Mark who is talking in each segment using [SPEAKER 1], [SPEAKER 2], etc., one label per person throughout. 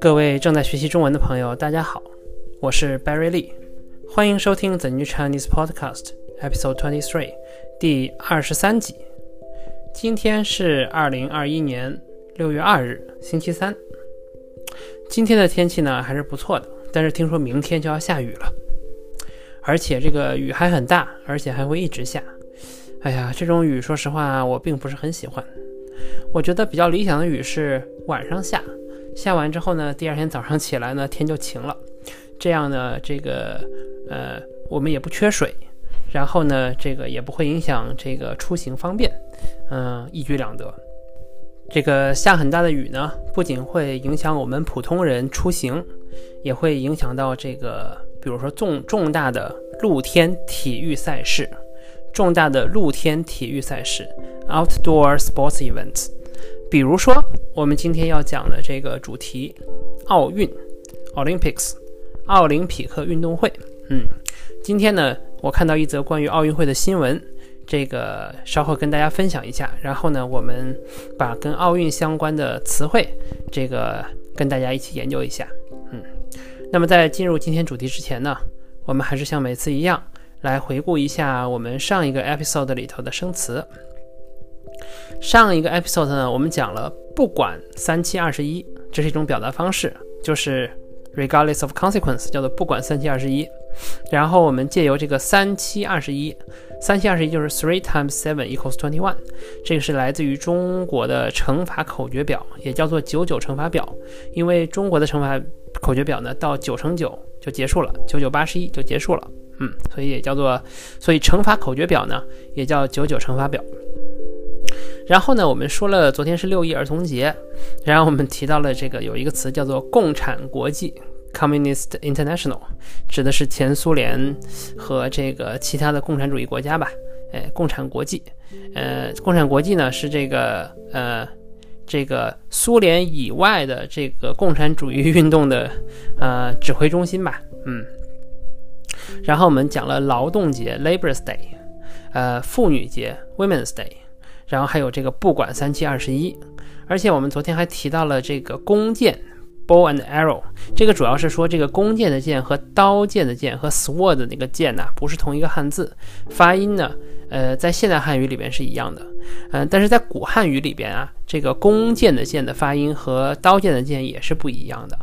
[SPEAKER 1] 各位正在学习中文的朋友，大家好，我是 Barry Lee，欢迎收听 The New Chinese Podcast Episode Twenty Three，第二十三集。今天是二零二一年六月二日，星期三。今天的天气呢还是不错的，但是听说明天就要下雨了，而且这个雨还很大，而且还会一直下。哎呀，这种雨说实话我并不是很喜欢。我觉得比较理想的雨是晚上下。下完之后呢，第二天早上起来呢，天就晴了，这样呢，这个呃，我们也不缺水，然后呢，这个也不会影响这个出行方便，嗯，一举两得。这个下很大的雨呢，不仅会影响我们普通人出行，也会影响到这个，比如说重重大的露天体育赛事，重大的露天体育赛事 （outdoor sports events）。比如说，我们今天要讲的这个主题，奥运 （Olympics），奥林匹克运动会。嗯，今天呢，我看到一则关于奥运会的新闻，这个稍后跟大家分享一下。然后呢，我们把跟奥运相关的词汇，这个跟大家一起研究一下。嗯，那么在进入今天主题之前呢，我们还是像每次一样，来回顾一下我们上一个 episode 里头的生词。上一个 episode 呢，我们讲了不管三七二十一，这是一种表达方式，就是 regardless of consequence，叫做不管三七二十一。然后我们借由这个三七二十一，三七二十一就是 three times seven equals twenty one，这个是来自于中国的乘法口诀表，也叫做九九乘法表。因为中国的乘法口诀表呢，到九乘九就结束了，九九八十一就结束了，嗯，所以也叫做，所以乘法口诀表呢，也叫九九乘法表。然后呢，我们说了，昨天是六一儿童节，然后我们提到了这个有一个词叫做“共产国际 ”（Communist International），指的是前苏联和这个其他的共产主义国家吧？哎，共产国际，呃，共产国际呢是这个呃这个苏联以外的这个共产主义运动的呃指挥中心吧？嗯。然后我们讲了劳动节 （Labor's Day），呃，妇女节 （Women's Day）。然后还有这个不管三七二十一，而且我们昨天还提到了这个弓箭，bow and arrow，这个主要是说这个弓箭的箭和刀剑的剑和 sword 的那个剑呐，不是同一个汉字，发音呢，呃，在现代汉语里边是一样的，嗯，但是在古汉语里边啊，这个弓箭的箭的发音和刀剑的剑也是不一样的，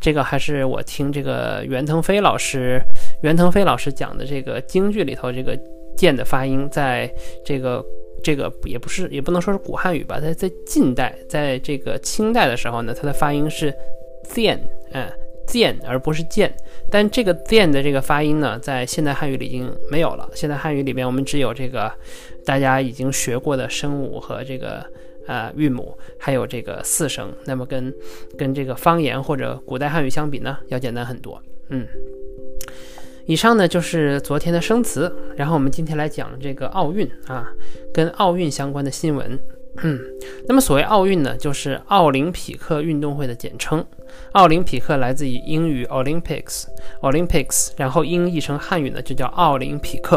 [SPEAKER 1] 这个还是我听这个袁腾飞老师，袁腾飞老师讲的这个京剧里头这个剑的发音，在这个。这个也不是，也不能说是古汉语吧，在在近代，在这个清代的时候呢，它的发音是 “zian”，嗯，zian，而不是剑。但这个 zian 的这个发音呢，在现代汉语里已经没有了。现代汉语里面，我们只有这个大家已经学过的声母和这个呃韵母，还有这个四声。那么跟跟这个方言或者古代汉语相比呢，要简单很多。嗯。以上呢就是昨天的生词，然后我们今天来讲这个奥运啊，跟奥运相关的新闻。嗯，那么所谓奥运呢，就是奥林匹克运动会的简称。奥林匹克来自于英语 Olympics，Olympics，然后音译成汉语呢就叫奥林匹克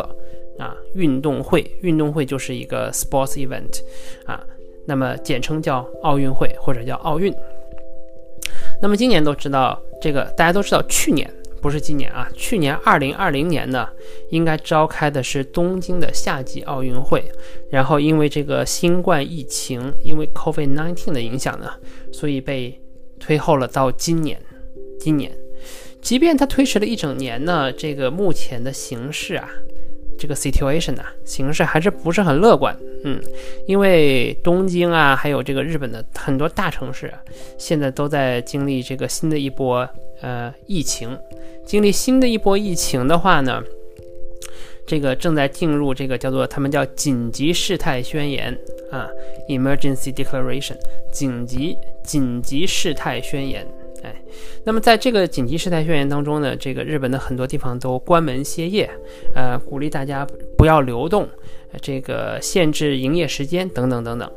[SPEAKER 1] 啊，运动会，运动会就是一个 sports event 啊，那么简称叫奥运会或者叫奥运。那么今年都知道这个，大家都知道去年。不是今年啊，去年二零二零年呢，应该召开的是东京的夏季奥运会，然后因为这个新冠疫情，因为 COVID-19 的影响呢，所以被推后了到今年。今年，即便它推迟了一整年呢，这个目前的形势啊。这个 situation 啊，形势还是不是很乐观，嗯，因为东京啊，还有这个日本的很多大城市，现在都在经历这个新的一波呃疫情，经历新的一波疫情的话呢，这个正在进入这个叫做他们叫紧急事态宣言啊，emergency declaration，紧急紧急事态宣言。哎，那么在这个紧急事态宣言当中呢，这个日本的很多地方都关门歇业，呃，鼓励大家不要流动，这个限制营业时间等等等等，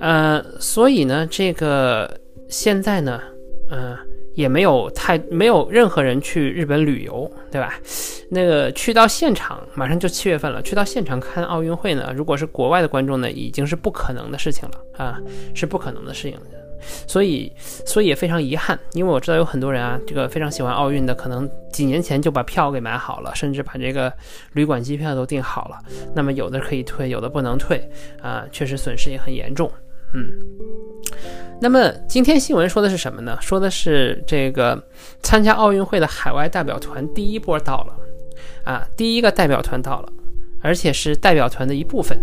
[SPEAKER 1] 呃，所以呢，这个现在呢，呃，也没有太没有任何人去日本旅游，对吧？那个去到现场，马上就七月份了，去到现场看奥运会呢，如果是国外的观众呢，已经是不可能的事情了啊，是不可能的事情。所以，所以也非常遗憾，因为我知道有很多人啊，这个非常喜欢奥运的，可能几年前就把票给买好了，甚至把这个旅馆、机票都订好了。那么有的可以退，有的不能退啊，确实损失也很严重。嗯。那么今天新闻说的是什么呢？说的是这个参加奥运会的海外代表团第一波到了，啊，第一个代表团到了，而且是代表团的一部分。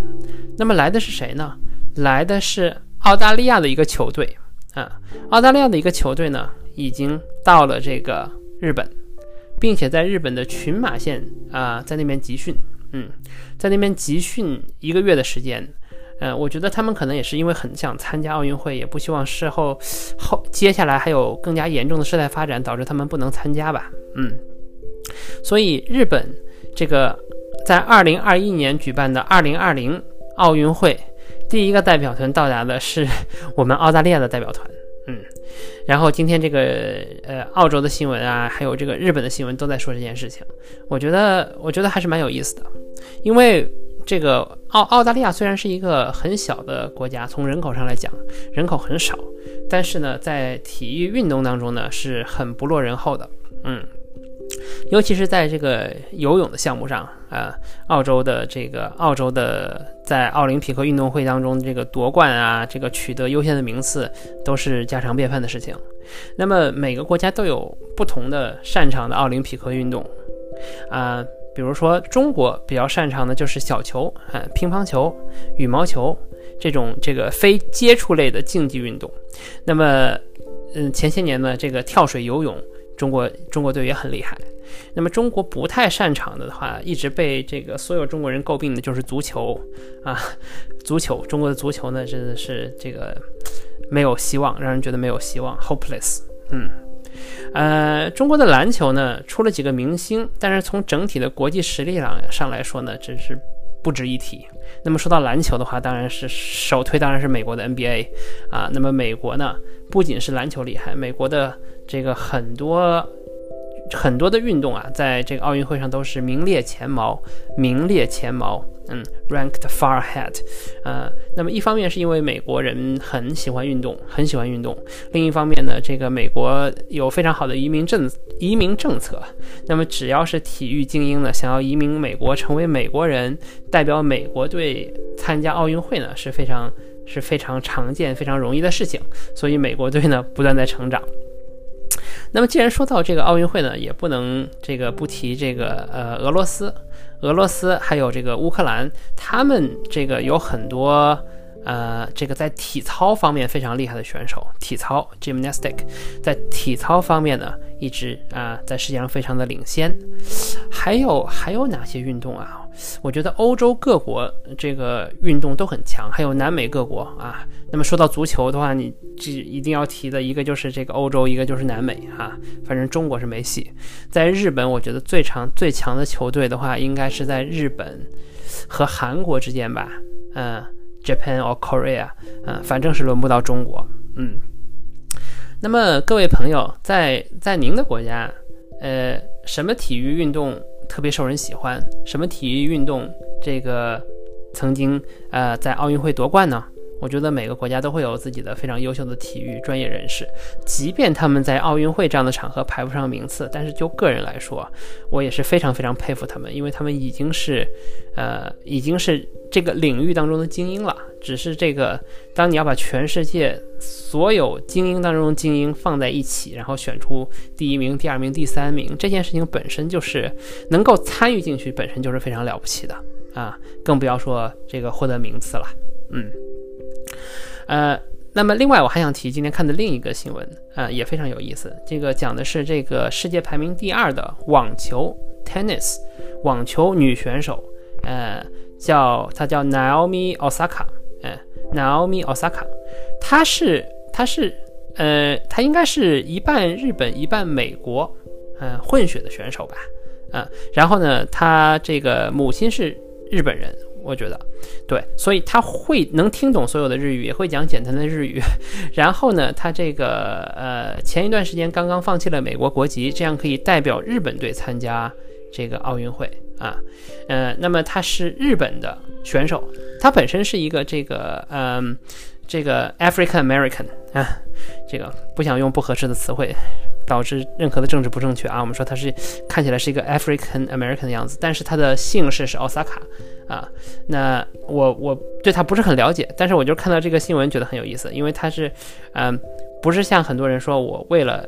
[SPEAKER 1] 那么来的是谁呢？来的是澳大利亚的一个球队，啊，澳大利亚的一个球队呢，已经到了这个日本，并且在日本的群马县啊，在那边集训，嗯，在那边集训一个月的时间。嗯，我觉得他们可能也是因为很想参加奥运会，也不希望事后后接下来还有更加严重的事态发展，导致他们不能参加吧。嗯，所以日本这个在二零二一年举办的二零二零奥运会，第一个代表团到达的是 我们澳大利亚的代表团。嗯，然后今天这个呃澳洲的新闻啊，还有这个日本的新闻都在说这件事情，我觉得我觉得还是蛮有意思的，因为。这个澳澳大利亚虽然是一个很小的国家，从人口上来讲，人口很少，但是呢，在体育运动当中呢，是很不落人后的。嗯，尤其是在这个游泳的项目上啊，澳洲的这个澳洲的在奥林匹克运动会当中这个夺冠啊，这个取得优先的名次都是家常便饭的事情。那么每个国家都有不同的擅长的奥林匹克运动啊。比如说，中国比较擅长的就是小球，啊，乒乓球、羽毛球这种这个非接触类的竞技运动。那么，嗯，前些年呢，这个跳水、游泳，中国中国队也很厉害。那么，中国不太擅长的话，一直被这个所有中国人诟病的就是足球啊，足球，中国的足球呢，真的是这个没有希望，让人觉得没有希望，hopeless，嗯。呃，中国的篮球呢，出了几个明星，但是从整体的国际实力上上来说呢，真是不值一提。那么说到篮球的话，当然是首推，当然是美国的 NBA 啊。那么美国呢，不仅是篮球厉害，美国的这个很多。很多的运动啊，在这个奥运会上都是名列前茅，名列前茅，嗯，ranked far ahead，呃，那么一方面是因为美国人很喜欢运动，很喜欢运动，另一方面呢，这个美国有非常好的移民政移民政策，那么只要是体育精英呢，想要移民美国成为美国人，代表美国队参加奥运会呢，是非常是非常常见、非常容易的事情，所以美国队呢不断在成长。那么，既然说到这个奥运会呢，也不能这个不提这个呃俄罗斯，俄罗斯还有这个乌克兰，他们这个有很多呃这个在体操方面非常厉害的选手，体操 gymnastic，在体操方面呢一直啊在世界上非常的领先。还有还有哪些运动啊？我觉得欧洲各国这个运动都很强，还有南美各国啊。那么说到足球的话，你这一定要提的一个就是这个欧洲，一个就是南美哈。反正中国是没戏。在日本，我觉得最长最强的球队的话，应该是在日本和韩国之间吧。嗯，Japan or Korea，嗯，反正是轮不到中国。嗯。那么各位朋友，在在您的国家，呃，什么体育运动？特别受人喜欢，什么体育运动这个曾经呃在奥运会夺冠呢？我觉得每个国家都会有自己的非常优秀的体育专业人士，即便他们在奥运会这样的场合排不上名次，但是就个人来说，我也是非常非常佩服他们，因为他们已经是呃已经是这个领域当中的精英了。只是这个，当你要把全世界所有精英当中精英放在一起，然后选出第一名、第二名、第三名，这件事情本身就是能够参与进去，本身就是非常了不起的啊！更不要说这个获得名次了。嗯，呃，那么另外我还想提今天看的另一个新闻啊，也非常有意思。这个讲的是这个世界排名第二的网球 （tennis） 网球女选手，呃，叫她叫 Naomi Osaka。嗯，Naomi Osaka，她是她是呃，她应该是一半日本一半美国，嗯，混血的选手吧，嗯，然后呢，她这个母亲是日本人，我觉得，对，所以他会能听懂所有的日语，也会讲简单的日语。然后呢，他这个呃，前一段时间刚刚放弃了美国国籍，这样可以代表日本队参加这个奥运会啊。呃，那么他是日本的选手，他本身是一个这个嗯，这个 African American 啊，这个不想用不合适的词汇。导致任何的政治不正确啊！我们说他是看起来是一个 African American 的样子，但是他的姓氏是奥萨卡啊。那我我对他不是很了解，但是我就看到这个新闻觉得很有意思，因为他是嗯，不是像很多人说我为了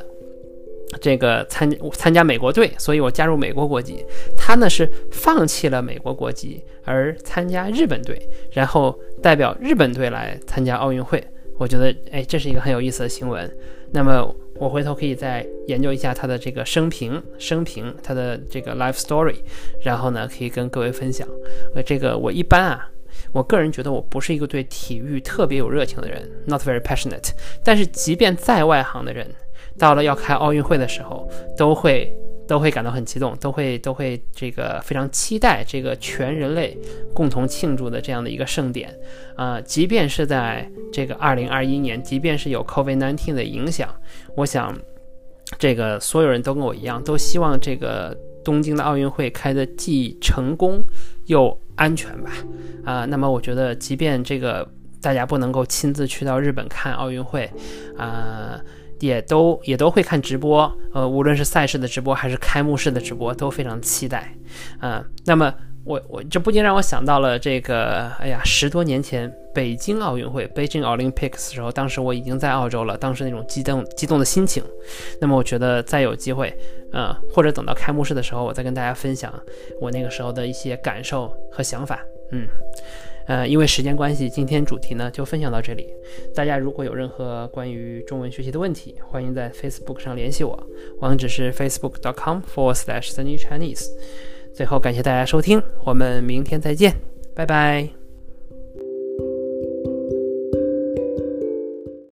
[SPEAKER 1] 这个参参加美国队，所以我加入美国国籍。他呢是放弃了美国国籍而参加日本队，然后代表日本队来参加奥运会。我觉得哎，这是一个很有意思的新闻。那么。我回头可以再研究一下他的这个生平，生平他的这个 life story，然后呢，可以跟各位分享。呃，这个我一般啊，我个人觉得我不是一个对体育特别有热情的人，not very passionate。但是即便再外行的人，到了要开奥运会的时候，都会。都会感到很激动，都会都会这个非常期待这个全人类共同庆祝的这样的一个盛典啊！即便是在这个二零二一年，即便是有 COVID-19 的影响，我想这个所有人都跟我一样，都希望这个东京的奥运会开的既成功又安全吧？啊，那么我觉得，即便这个大家不能够亲自去到日本看奥运会，啊。也都也都会看直播，呃，无论是赛事的直播还是开幕式的直播，都非常期待，嗯，那么我我这不禁让我想到了这个，哎呀，十多年前北京奥运会 （Beijing Olympics） 的时候，当时我已经在澳洲了，当时那种激动激动的心情，那么我觉得再有机会，嗯，或者等到开幕式的时候，我再跟大家分享我那个时候的一些感受和想法，嗯。呃，因为时间关系，今天主题呢就分享到这里。大家如果有任何关于中文学习的问题，欢迎在 Facebook 上联系我，网址是 facebook.com/forward/slash the new Chinese。最后感谢大家收听，我们明天再见，拜拜。